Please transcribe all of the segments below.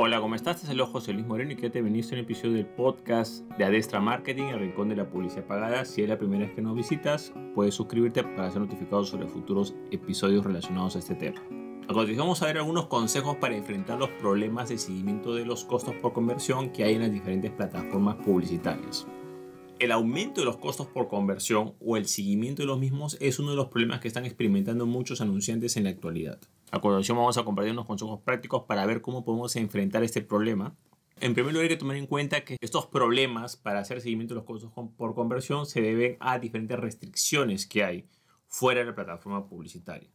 Hola, ¿cómo estás? Este es el José Luis Moreno y que te veniste a un episodio del podcast de Adestra Marketing, el rincón de la publicidad pagada. Si es la primera vez que nos visitas, puedes suscribirte para ser notificado sobre futuros episodios relacionados a este tema. A continuación vamos a ver algunos consejos para enfrentar los problemas de seguimiento de los costos por conversión que hay en las diferentes plataformas publicitarias. El aumento de los costos por conversión o el seguimiento de los mismos es uno de los problemas que están experimentando muchos anunciantes en la actualidad. A continuación vamos a compartir unos consejos prácticos para ver cómo podemos enfrentar este problema. En primer lugar hay que tomar en cuenta que estos problemas para hacer seguimiento de los costos por conversión se deben a diferentes restricciones que hay fuera de la plataforma publicitaria.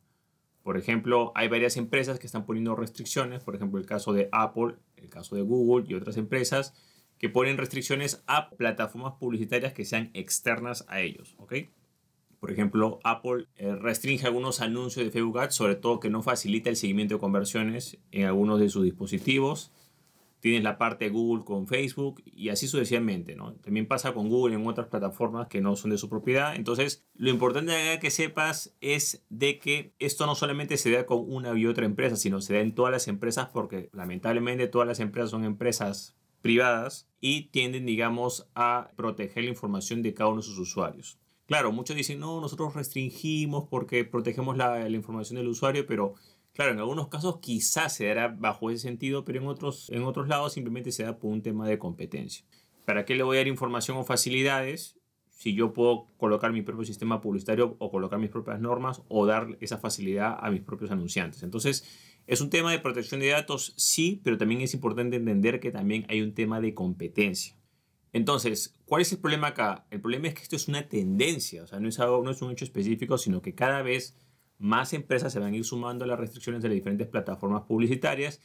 Por ejemplo, hay varias empresas que están poniendo restricciones, por ejemplo el caso de Apple, el caso de Google y otras empresas que ponen restricciones a plataformas publicitarias que sean externas a ellos. ¿ok? Por ejemplo, Apple eh, restringe algunos anuncios de Facebook Ads, sobre todo que no facilita el seguimiento de conversiones en algunos de sus dispositivos. Tienes la parte de Google con Facebook y así sucesivamente, ¿no? También pasa con Google en otras plataformas que no son de su propiedad. Entonces, lo importante que sepas es de que esto no solamente se da con una y otra empresa, sino se da en todas las empresas porque lamentablemente todas las empresas son empresas privadas y tienden, digamos, a proteger la información de cada uno de sus usuarios. Claro, muchos dicen, no, nosotros restringimos porque protegemos la, información del usuario, pero claro, en algunos casos quizás se dará bajo ese sentido, pero en otros, en otros lados simplemente se da por un tema de competencia. ¿Para qué le voy a dar información o facilidades si yo puedo colocar mi propio sistema publicitario o colocar mis propias normas o dar esa facilidad a mis propios anunciantes? Entonces, es un tema de protección de datos, sí, pero también es importante entender que también hay un tema de competencia. Entonces, ¿cuál es el problema acá? El problema es que esto es una tendencia, o sea, no es, algo, no es un hecho específico, sino que cada vez más empresas se van a ir sumando a las restricciones de las diferentes plataformas publicitarias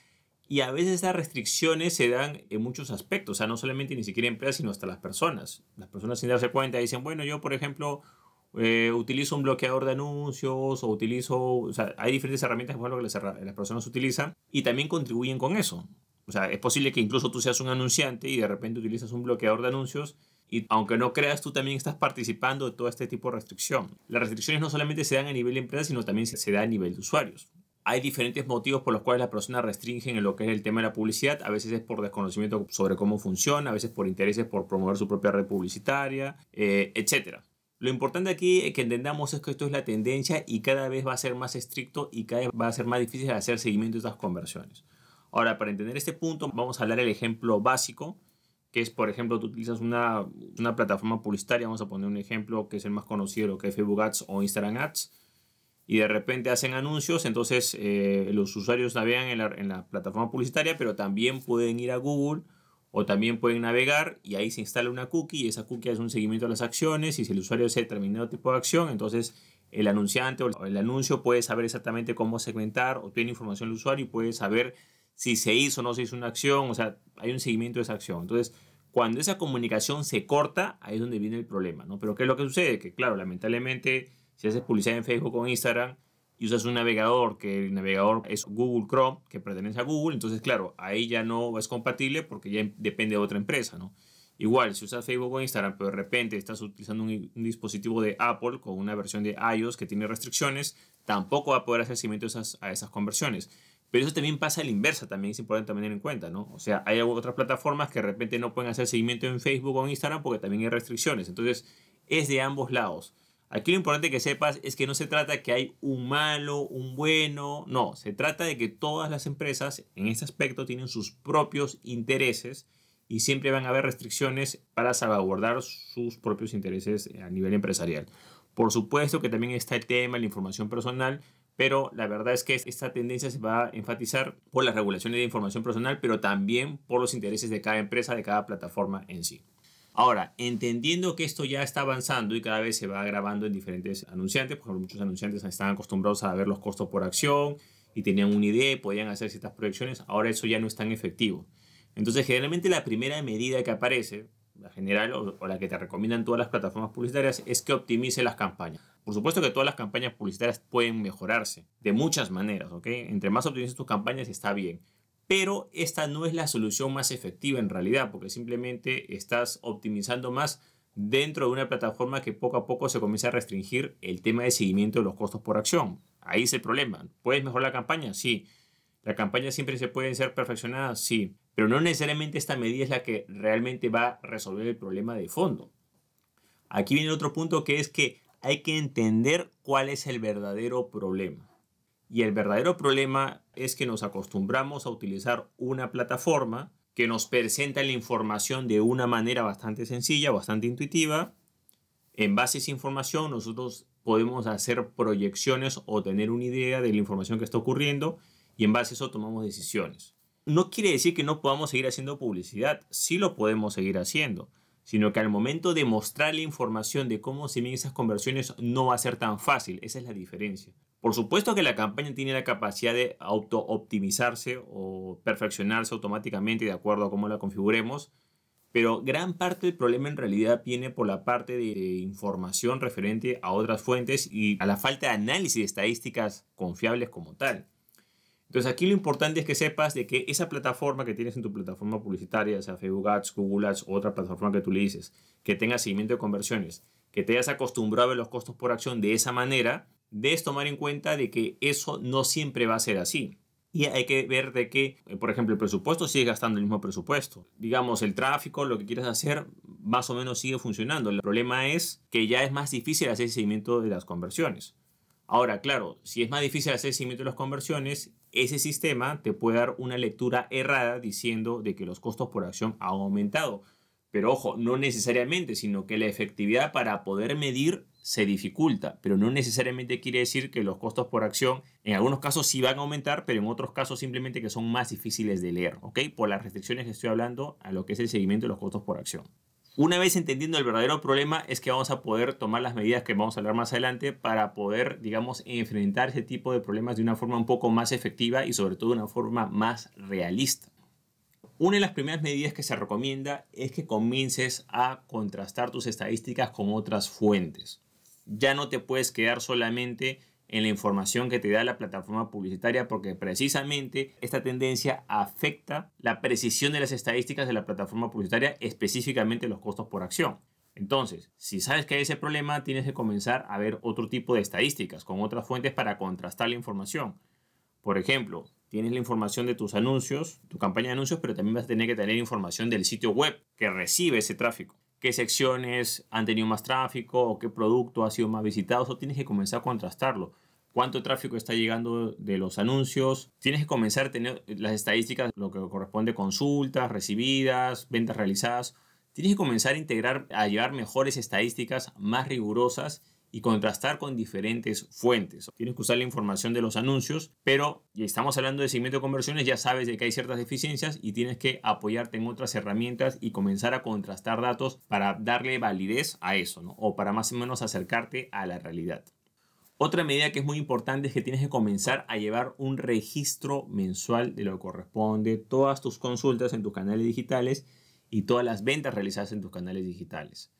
y a veces esas restricciones se dan en muchos aspectos, o sea, no solamente ni siquiera empresas, sino hasta las personas. Las personas sin darse cuenta dicen, bueno, yo por ejemplo eh, utilizo un bloqueador de anuncios o utilizo, o sea, hay diferentes herramientas que las personas utilizan y también contribuyen con eso. O sea, es posible que incluso tú seas un anunciante y de repente utilizas un bloqueador de anuncios y aunque no creas, tú también estás participando de todo este tipo de restricción. Las restricciones no solamente se dan a nivel de empresa, sino también se dan a nivel de usuarios. Hay diferentes motivos por los cuales las personas restringen en lo que es el tema de la publicidad. A veces es por desconocimiento sobre cómo funciona, a veces por intereses por promover su propia red publicitaria, eh, etc. Lo importante aquí que entendamos es que esto es la tendencia y cada vez va a ser más estricto y cada vez va a ser más difícil hacer seguimiento de estas conversiones. Ahora, para entender este punto, vamos a hablar del ejemplo básico, que es, por ejemplo, tú utilizas una, una, plataforma publicitaria, vamos a poner un ejemplo que es el más conocido, lo que es Facebook Ads o Instagram Ads, y de repente hacen anuncios, entonces eh, los usuarios navegan en la, en la, plataforma publicitaria, pero también pueden ir a Google o también pueden navegar y ahí se instala una cookie y esa cookie hace un seguimiento de las acciones y si el usuario hace determinado tipo de acción, entonces el anunciante o el anuncio puede saber exactamente cómo segmentar o tiene información del usuario y puede saber si se hizo o no se hizo una acción, o sea, hay un seguimiento de esa acción. Entonces, cuando esa comunicación se corta, ahí es donde viene el problema, ¿no? Pero ¿qué es lo que sucede? Que claro, lamentablemente, si haces publicidad en Facebook o Instagram y usas un navegador, que el navegador es Google Chrome, que pertenece a Google, entonces claro, ahí ya no es compatible porque ya depende de otra empresa, ¿no? Igual, si usas Facebook o Instagram, pero de repente estás utilizando un, dispositivo de Apple con una versión de iOS que tiene restricciones, tampoco va a poder hacer seguimiento esas, a esas conversiones. Pero eso también pasa a la inversa, también es importante tener en cuenta, ¿no? O sea, hay otras plataformas que de repente no pueden hacer seguimiento en Facebook o en Instagram porque también hay restricciones. Entonces, es de ambos lados. Aquí lo importante que sepas es que no se trata que hay un malo, un bueno, no, se trata de que todas las empresas en este aspecto tienen sus propios intereses y siempre van a haber restricciones para salvaguardar sus propios intereses a nivel empresarial. Por supuesto que también está el tema de la información personal, pero la verdad es que esta tendencia se va a enfatizar por las regulaciones de información personal, pero también por los intereses de cada empresa, de cada plataforma en sí. Ahora, entendiendo que esto ya está avanzando y cada vez se va agravando en diferentes anunciantes, por ejemplo, muchos anunciantes están acostumbrados a ver los costos por acción y tenían una idea y podían hacer ciertas proyecciones, ahora eso ya no es tan efectivo. Entonces, generalmente la primera medida que aparece, la general o, la que te recomiendan todas las plataformas publicitarias, es que optimice las campañas. Por supuesto que todas las campañas publicitarias pueden mejorarse de muchas maneras, ¿ok? Entre más optimices tus campañas está bien. Pero esta no es la solución más efectiva en realidad, porque simplemente estás optimizando más dentro de una plataforma que poco a poco se comienza a restringir el tema de seguimiento de los costos por acción. Ahí es el problema. ¿Puedes mejorar la campaña? Sí. ¿La campaña siempre se puede ser perfeccionada? Sí, pero no necesariamente esta medida es la que realmente va a resolver el problema de fondo. Aquí viene otro punto que es que hay que entender cuál es el verdadero problema. Y el verdadero problema es que nos acostumbramos a utilizar una plataforma que nos presenta la información de una manera bastante sencilla, bastante intuitiva. En base a esa información nosotros podemos hacer proyecciones o tener una idea de la información que está ocurriendo y en base a eso tomamos decisiones. No quiere decir que no podamos seguir haciendo publicidad, sí lo podemos seguir haciendo, sino que al momento de mostrar la información de cómo se miden esas conversiones no va a ser tan fácil, esa es la diferencia. Por supuesto que la campaña tiene la capacidad de auto-optimizarse o perfeccionarse automáticamente de acuerdo a cómo la configuremos, pero gran parte del problema en realidad viene por la parte de información referente a otras fuentes y a la falta de análisis de estadísticas confiables como tal. Entonces aquí lo importante es que sepas de que esa plataforma que tienes en tu plataforma publicitaria, sea Facebook Ads, Google Ads otra plataforma que tú le dices, que tenga seguimiento de conversiones, que te hayas acostumbrado a ver los costos por acción de esa manera, debes tomar en cuenta de que eso no siempre va a ser así. Y hay que ver de que, eh, por ejemplo, el presupuesto sigue gastando el mismo presupuesto. Digamos, el tráfico, lo que quieras hacer, más o menos sigue funcionando. El problema es que ya es más difícil hacer seguimiento de las conversiones. Ahora, claro, si es más difícil hacer seguimiento de las conversiones, ese sistema te puede dar una lectura errada diciendo de que los costos por acción han aumentado. Pero ojo, no necesariamente, sino que la efectividad para poder medir se dificulta, pero no necesariamente quiere decir que los costos por acción en algunos casos sí van a aumentar, pero en otros casos simplemente que son más difíciles de leer, ¿ok? Por las restricciones que estoy hablando a lo que es el seguimiento de los costos por acción. Una vez entendiendo el verdadero problema es que vamos a poder tomar las medidas que vamos a hablar más adelante para poder, digamos, enfrentar ese tipo de problemas de una forma un poco más efectiva y sobre todo de una forma más realista. Una de las primeras medidas que se recomienda es que comiences a contrastar tus estadísticas con otras fuentes ya no te puedes quedar solamente en la información que te da la plataforma publicitaria porque precisamente esta tendencia afecta la precisión de las estadísticas de la plataforma publicitaria, específicamente los costos por acción. Entonces, si sabes que hay ese problema, tienes que comenzar a ver otro tipo de estadísticas con otras fuentes para contrastar la información. Por ejemplo, tienes la información de tus anuncios, tu campaña de anuncios, pero también vas a tener que tener información del sitio web que recibe ese tráfico qué secciones han tenido más tráfico o qué producto ha sido más visitado. Eso tienes que comenzar a contrastarlo. ¿Cuánto tráfico está llegando de los anuncios? Tienes que comenzar a tener las estadísticas, lo que corresponde consultas, recibidas, ventas realizadas. Tienes que comenzar a integrar, a llevar mejores estadísticas más rigurosas y contrastar con diferentes fuentes. Tienes que usar la información de los anuncios, pero ya estamos hablando de seguimiento de conversiones, ya sabes de que hay ciertas deficiencias y tienes que apoyarte en otras herramientas y comenzar a contrastar datos para darle validez a eso, ¿no? O para más o menos acercarte a la realidad. Otra medida que es muy importante es que tienes que comenzar a llevar un registro mensual de lo que corresponde, todas tus consultas en tus canales digitales y todas las ventas realizadas en tus canales digitales.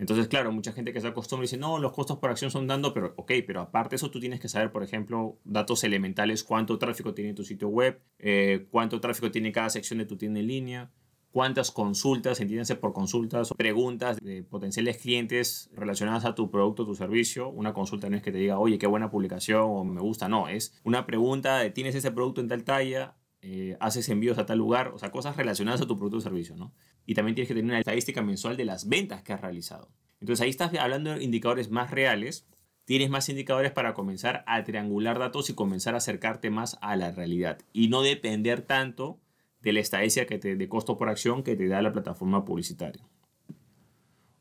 Entonces, claro, mucha gente que se acostumbra dice, no, los costos por acción son dando, pero ok, pero aparte eso tú tienes que saber, por ejemplo, datos elementales, cuánto tráfico tiene tu sitio web, eh, cuánto tráfico tiene cada sección de tu tienda en línea, cuántas consultas, entiéndanse por consultas, preguntas de potenciales clientes relacionadas a tu producto o tu servicio. Una consulta no es que te diga, oye, qué buena publicación o me gusta, no, es una pregunta de, ¿tienes ese producto en tal talla? Eh, haces envíos a tal lugar, o sea, cosas relacionadas a tu producto o servicio, ¿no? Y también tienes que tener una estadística mensual de las ventas que has realizado. Entonces ahí estás hablando de indicadores más reales, tienes más indicadores para comenzar a triangular datos y comenzar a acercarte más a la realidad y no depender tanto de la estadística que te, de costo por acción que te da la plataforma publicitaria.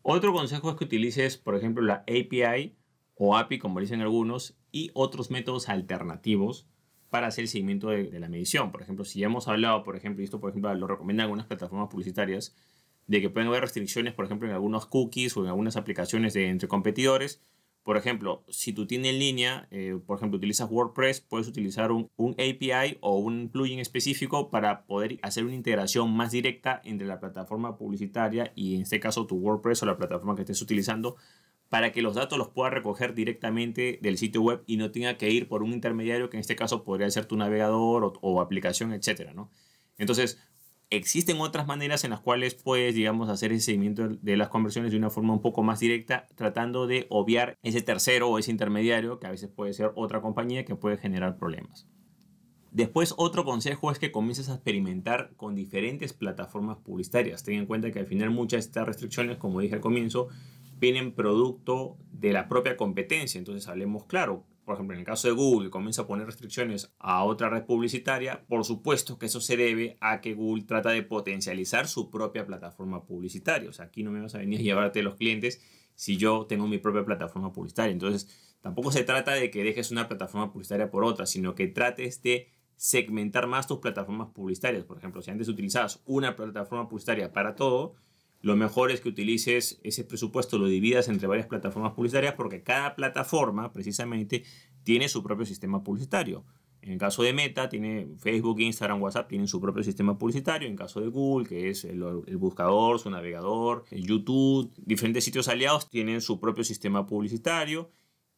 Otro consejo es que utilices, por ejemplo, la API o API, como dicen algunos, y otros métodos alternativos para hacer el seguimiento de, la medición. Por ejemplo, si ya hemos hablado, por ejemplo, y esto por ejemplo lo recomiendan algunas plataformas publicitarias, de que pueden haber restricciones, por ejemplo, en algunos cookies o en algunas aplicaciones de, entre competidores. Por ejemplo, si tú tienes en línea, eh, por ejemplo, utilizas WordPress, puedes utilizar un, un, API o un plugin específico para poder hacer una integración más directa entre la plataforma publicitaria y en este caso tu WordPress o la plataforma que estés utilizando para que los datos los pueda recoger directamente del sitio web y no tenga que ir por un intermediario que en este caso podría ser tu navegador o, aplicación, etcétera, ¿no? Entonces, existen otras maneras en las cuales puedes, digamos, hacer ese seguimiento de las conversiones de una forma un poco más directa, tratando de obviar ese tercero o ese intermediario, que a veces puede ser otra compañía que puede generar problemas. Después, otro consejo es que comiences a experimentar con diferentes plataformas publicitarias. Ten en cuenta que al final muchas de estas restricciones, como dije al comienzo, vienen producto de la propia competencia. Entonces, hablemos claro. Por ejemplo, en el caso de Google, comienza a poner restricciones a otra red publicitaria. Por supuesto que eso se debe a que Google trata de potencializar su propia plataforma publicitaria. O sea, aquí no me vas a venir a llevarte los clientes si yo tengo mi propia plataforma publicitaria. Entonces, tampoco se trata de que dejes una plataforma publicitaria por otra, sino que trates de segmentar más tus plataformas publicitarias. Por ejemplo, si antes utilizabas una plataforma publicitaria para todo, lo mejor es que utilices ese presupuesto, lo dividas entre varias plataformas publicitarias porque cada plataforma precisamente tiene su propio sistema publicitario. En el caso de Meta, tiene Facebook, Instagram, WhatsApp, tienen su propio sistema publicitario. En caso de Google, que es el, buscador, su navegador, YouTube, diferentes sitios aliados tienen su propio sistema publicitario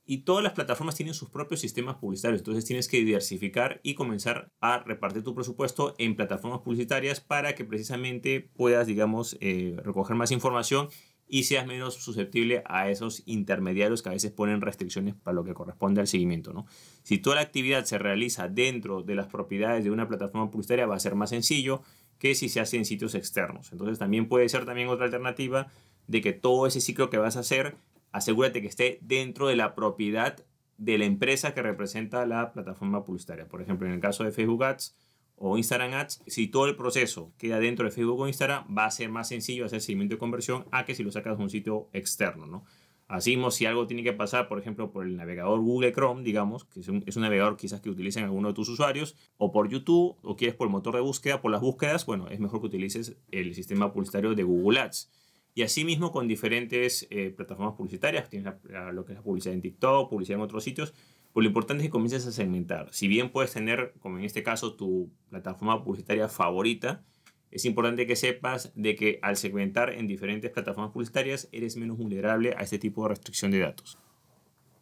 y todas las plataformas tienen sus propios sistemas publicitarios. Entonces tienes que diversificar y comenzar a repartir tu presupuesto en plataformas publicitarias para que precisamente puedas, digamos, eh, recoger más información y seas menos susceptible a esos intermediarios que a veces ponen restricciones para lo que corresponde al seguimiento. ¿no? Si toda la actividad se realiza dentro de las propiedades de una plataforma publicitaria va a ser más sencillo que si se hace en sitios externos. Entonces también puede ser también otra alternativa de que todo ese ciclo que vas a hacer asegúrate que esté dentro de la propiedad de la empresa que representa la plataforma publicitaria. Por ejemplo, en el caso de Facebook Ads o Instagram Ads, si todo el proceso queda dentro de Facebook o Instagram, va a ser más sencillo hacer seguimiento de conversión a que si lo sacas de un sitio externo, ¿no? Así mismo, si algo tiene que pasar, por ejemplo, por el navegador Google Chrome, digamos, que es un, es un navegador quizás que utilicen alguno de tus usuarios, o por YouTube, o quieres por el motor de búsqueda, por las búsquedas, bueno, es mejor que utilices el sistema publicitario de Google Ads. Y asimismo con diferentes eh, plataformas publicitarias, tienes lo que es la publicidad en TikTok, publicidad en otros sitios, pues lo importante es que comiences a segmentar. Si bien puedes tener, como en este caso, tu plataforma publicitaria favorita, es importante que sepas de que al segmentar en diferentes plataformas publicitarias eres menos vulnerable a este tipo de restricción de datos.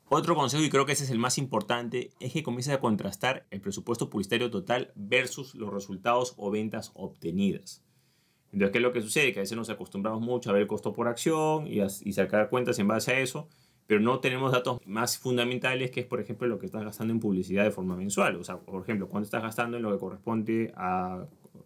Otro consejo, y creo que ese es el más importante, es que comiences a contrastar el presupuesto publicitario total versus los resultados o ventas obtenidas. Entonces, ¿qué es lo que sucede? Que a veces nos acostumbramos mucho a ver el costo por acción y, y sacar cuentas en base a eso, pero no tenemos datos más fundamentales que es, por ejemplo, lo que estás gastando en publicidad de forma mensual. O sea, por ejemplo, cuánto estás gastando en lo que corresponde a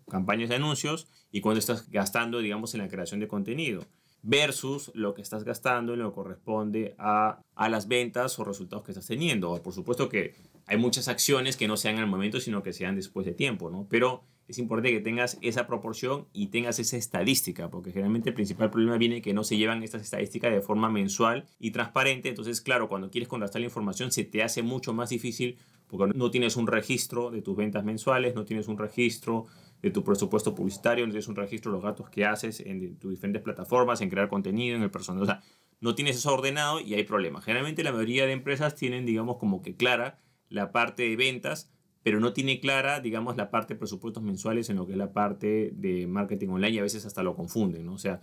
campañas de anuncios y cuánto estás gastando, digamos, en la creación de contenido versus lo que estás gastando en lo que corresponde a, a las ventas o resultados que estás teniendo. Por supuesto que hay muchas acciones que no sean al momento, sino que sean después de tiempo, ¿no? Pero es importante que tengas esa proporción y tengas esa estadística, porque generalmente el principal problema viene que no se llevan estas estadísticas de forma mensual y transparente. Entonces, claro, cuando quieres contrastar la información se te hace mucho más difícil porque no tienes un registro de tus ventas mensuales, no tienes un registro de tu presupuesto publicitario, no tienes un registro de los gastos que haces en tus diferentes plataformas, en crear contenido, en el personal. O sea, no tienes eso ordenado y hay problemas. Generalmente la mayoría de empresas tienen, digamos, como que clara la parte de ventas, pero no tiene clara, digamos, la parte de presupuestos mensuales en lo que es la parte de marketing online y a veces hasta lo confunden, ¿no? O sea,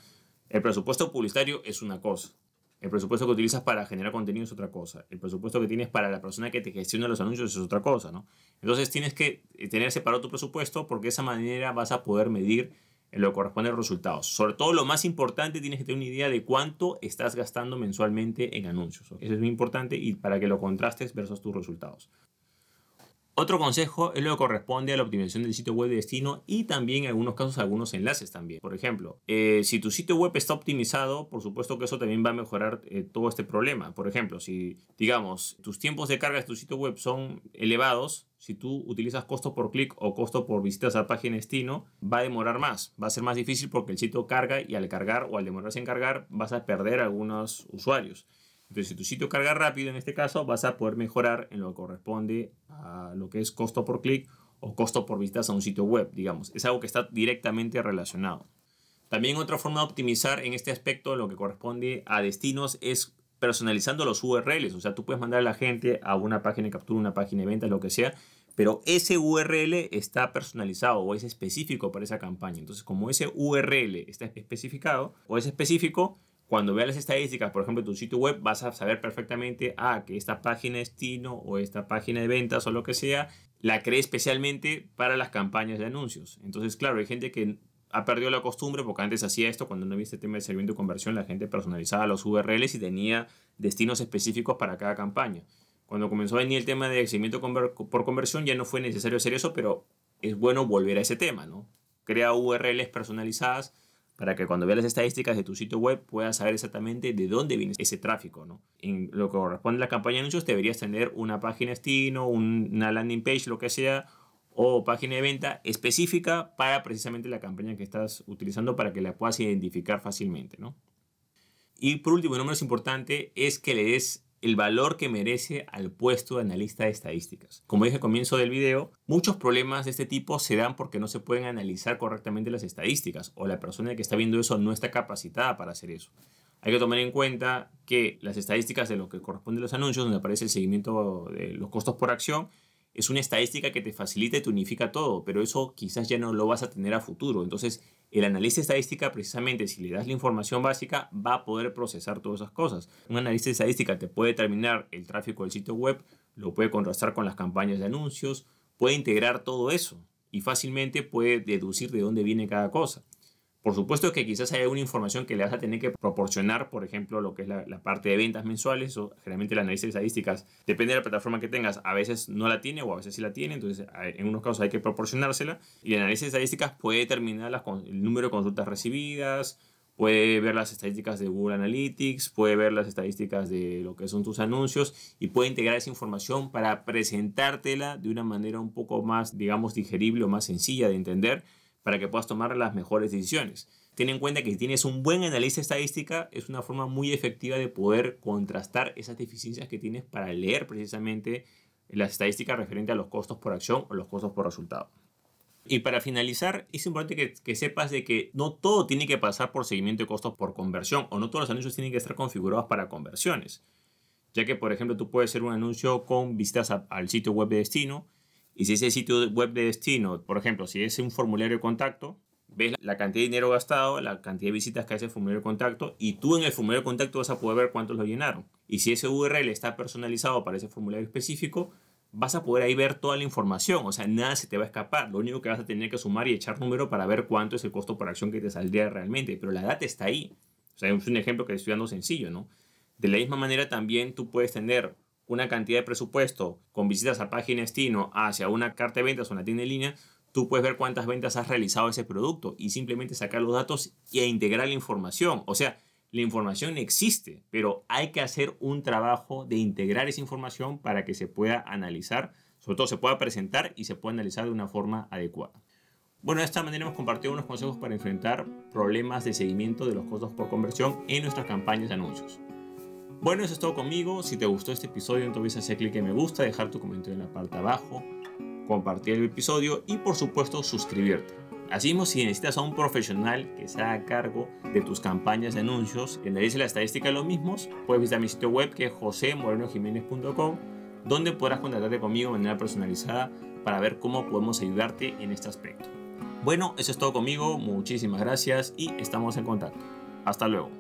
el presupuesto publicitario es una cosa, el presupuesto que utilizas para generar contenido es otra cosa, el presupuesto que tienes para la persona que te gestiona los anuncios es otra cosa, ¿no? Entonces tienes que tener separado tu presupuesto porque de esa manera vas a poder medir en lo que corresponde a los resultados. Sobre todo lo más importante, tienes que tener una idea de cuánto estás gastando mensualmente en anuncios. Eso es muy importante y para que lo contrastes versus tus resultados. Otro consejo es lo que corresponde a la optimización del sitio web de destino y también en algunos casos algunos enlaces también. Por ejemplo, eh, si tu sitio web está optimizado, por supuesto que eso también va a mejorar eh, todo este problema. Por ejemplo, si digamos tus tiempos de carga de tu sitio web son elevados, si tú utilizas costo por clic o costo por visitas a la página destino, va a demorar más, va a ser más difícil porque el sitio carga y al cargar o al demorarse en cargar vas a perder algunos usuarios. Entonces, si tu sitio carga rápido, en este caso, vas a poder mejorar en lo que corresponde a lo que es costo por clic o costo por visitas a un sitio web, digamos. Es algo que está directamente relacionado. También otra forma de optimizar en este aspecto lo que corresponde a destinos es personalizando los URLs. O sea, tú puedes mandar a la gente a una página de captura, una página de ventas, lo que sea, pero ese URL está personalizado o es específico para esa campaña. Entonces, como ese URL está especificado o es específico, cuando veas las estadísticas, por ejemplo, tu sitio web, vas a saber perfectamente ah, que esta página de destino o esta página de ventas o lo que sea, la creé especialmente para las campañas de anuncios. Entonces, claro, hay gente que ha perdido la costumbre, porque antes hacía esto, cuando no había este tema de servicio de conversión, la gente personalizaba los URLs y tenía destinos específicos para cada campaña. Cuando comenzó a venir el tema de seguimiento por conversión ya no fue necesario hacer eso, pero es bueno volver a ese tema, ¿no? Crea URLs personalizadas para que cuando veas las estadísticas de tu sitio web puedas saber exactamente de dónde viene ese tráfico, ¿no? En lo que corresponde a la campaña de anuncios deberías tener una página destino, una landing page, lo que sea, o página de venta específica para precisamente la campaña que estás utilizando para que la puedas identificar fácilmente, ¿no? Y por último, y no menos importante, es que le des el valor que merece al puesto de analista de estadísticas. Como dije al comienzo del video, muchos problemas de este tipo se dan porque no se pueden analizar correctamente las estadísticas o la persona que está viendo eso no está capacitada para hacer eso. Hay que tomar en cuenta que las estadísticas de lo que corresponde a los anuncios, donde aparece el seguimiento de los costos por acción, es una estadística que te facilita y te unifica todo, pero eso quizás ya no lo vas a tener a futuro. Entonces, el analista estadística, precisamente, si le das la información básica, va a poder procesar todas esas cosas. Un analista estadística te puede determinar el tráfico del sitio web, lo puede contrastar con las campañas de anuncios, puede integrar todo eso y fácilmente puede deducir de dónde viene cada cosa. Por supuesto que quizás haya una información que le vas a tener que proporcionar, por ejemplo, lo que es la, parte de ventas mensuales, o generalmente el análisis estadísticas, depende de la plataforma que tengas, a veces no la tiene o a veces sí la tiene, entonces en unos casos hay que proporcionársela, y el análisis estadísticas puede determinar el número de consultas recibidas, puede ver las estadísticas de Google Analytics, puede ver las estadísticas de lo que son tus anuncios y puede integrar esa información para presentártela de una manera un poco más, digamos, digerible o más sencilla de entender para que puedas tomar las mejores decisiones. Ten en cuenta que si tienes un buen analista estadística, es una forma muy efectiva de poder contrastar esas deficiencias que tienes para leer precisamente las estadísticas referentes a los costos por acción o los costos por resultado. Y para finalizar, es importante que, que, sepas de que no todo tiene que pasar por seguimiento de costos por conversión o no todos los anuncios tienen que estar configurados para conversiones. Ya que, por ejemplo, tú puedes hacer un anuncio con visitas al sitio web de destino y si ese sitio web de destino, por ejemplo, si es un formulario de contacto, ves la cantidad de dinero gastado, la cantidad de visitas que hace el formulario de contacto y tú en el formulario de contacto vas a poder ver cuántos lo llenaron. Y si ese URL está personalizado para ese formulario específico, vas a poder ahí ver toda la información, o sea, nada se te va a escapar. Lo único que vas a tener que sumar y echar número para ver cuánto es el costo por acción que te saldría realmente, pero la data está ahí. O sea, es un ejemplo que estoy dando sencillo, ¿no? De la misma manera también tú puedes tener una cantidad de presupuesto con visitas a página destino hacia una carta de ventas o una tienda en línea, tú puedes ver cuántas ventas has realizado ese producto y simplemente sacar los datos e integrar la información. O sea, la información existe, pero hay que hacer un trabajo de integrar esa información para que se pueda analizar, sobre todo se pueda presentar y se pueda analizar de una forma adecuada. Bueno, de esta manera hemos compartido unos consejos para enfrentar problemas de seguimiento de los costos por conversión en nuestras campañas de anuncios. Bueno, eso es todo conmigo. Si te gustó este episodio, entonces hacer clic en me gusta, dejar tu comentario en la parte de abajo, compartir el episodio y por supuesto suscribirte. Así mismo, si necesitas a un profesional que se haga cargo de tus campañas de anuncios, que dice la estadística de los mismos, puedes visitar mi sitio web que es josemorenojiménez.com, donde podrás contactarte conmigo de manera personalizada para ver cómo podemos ayudarte en este aspecto. Bueno, eso es todo conmigo, muchísimas gracias y estamos en contacto. Hasta luego.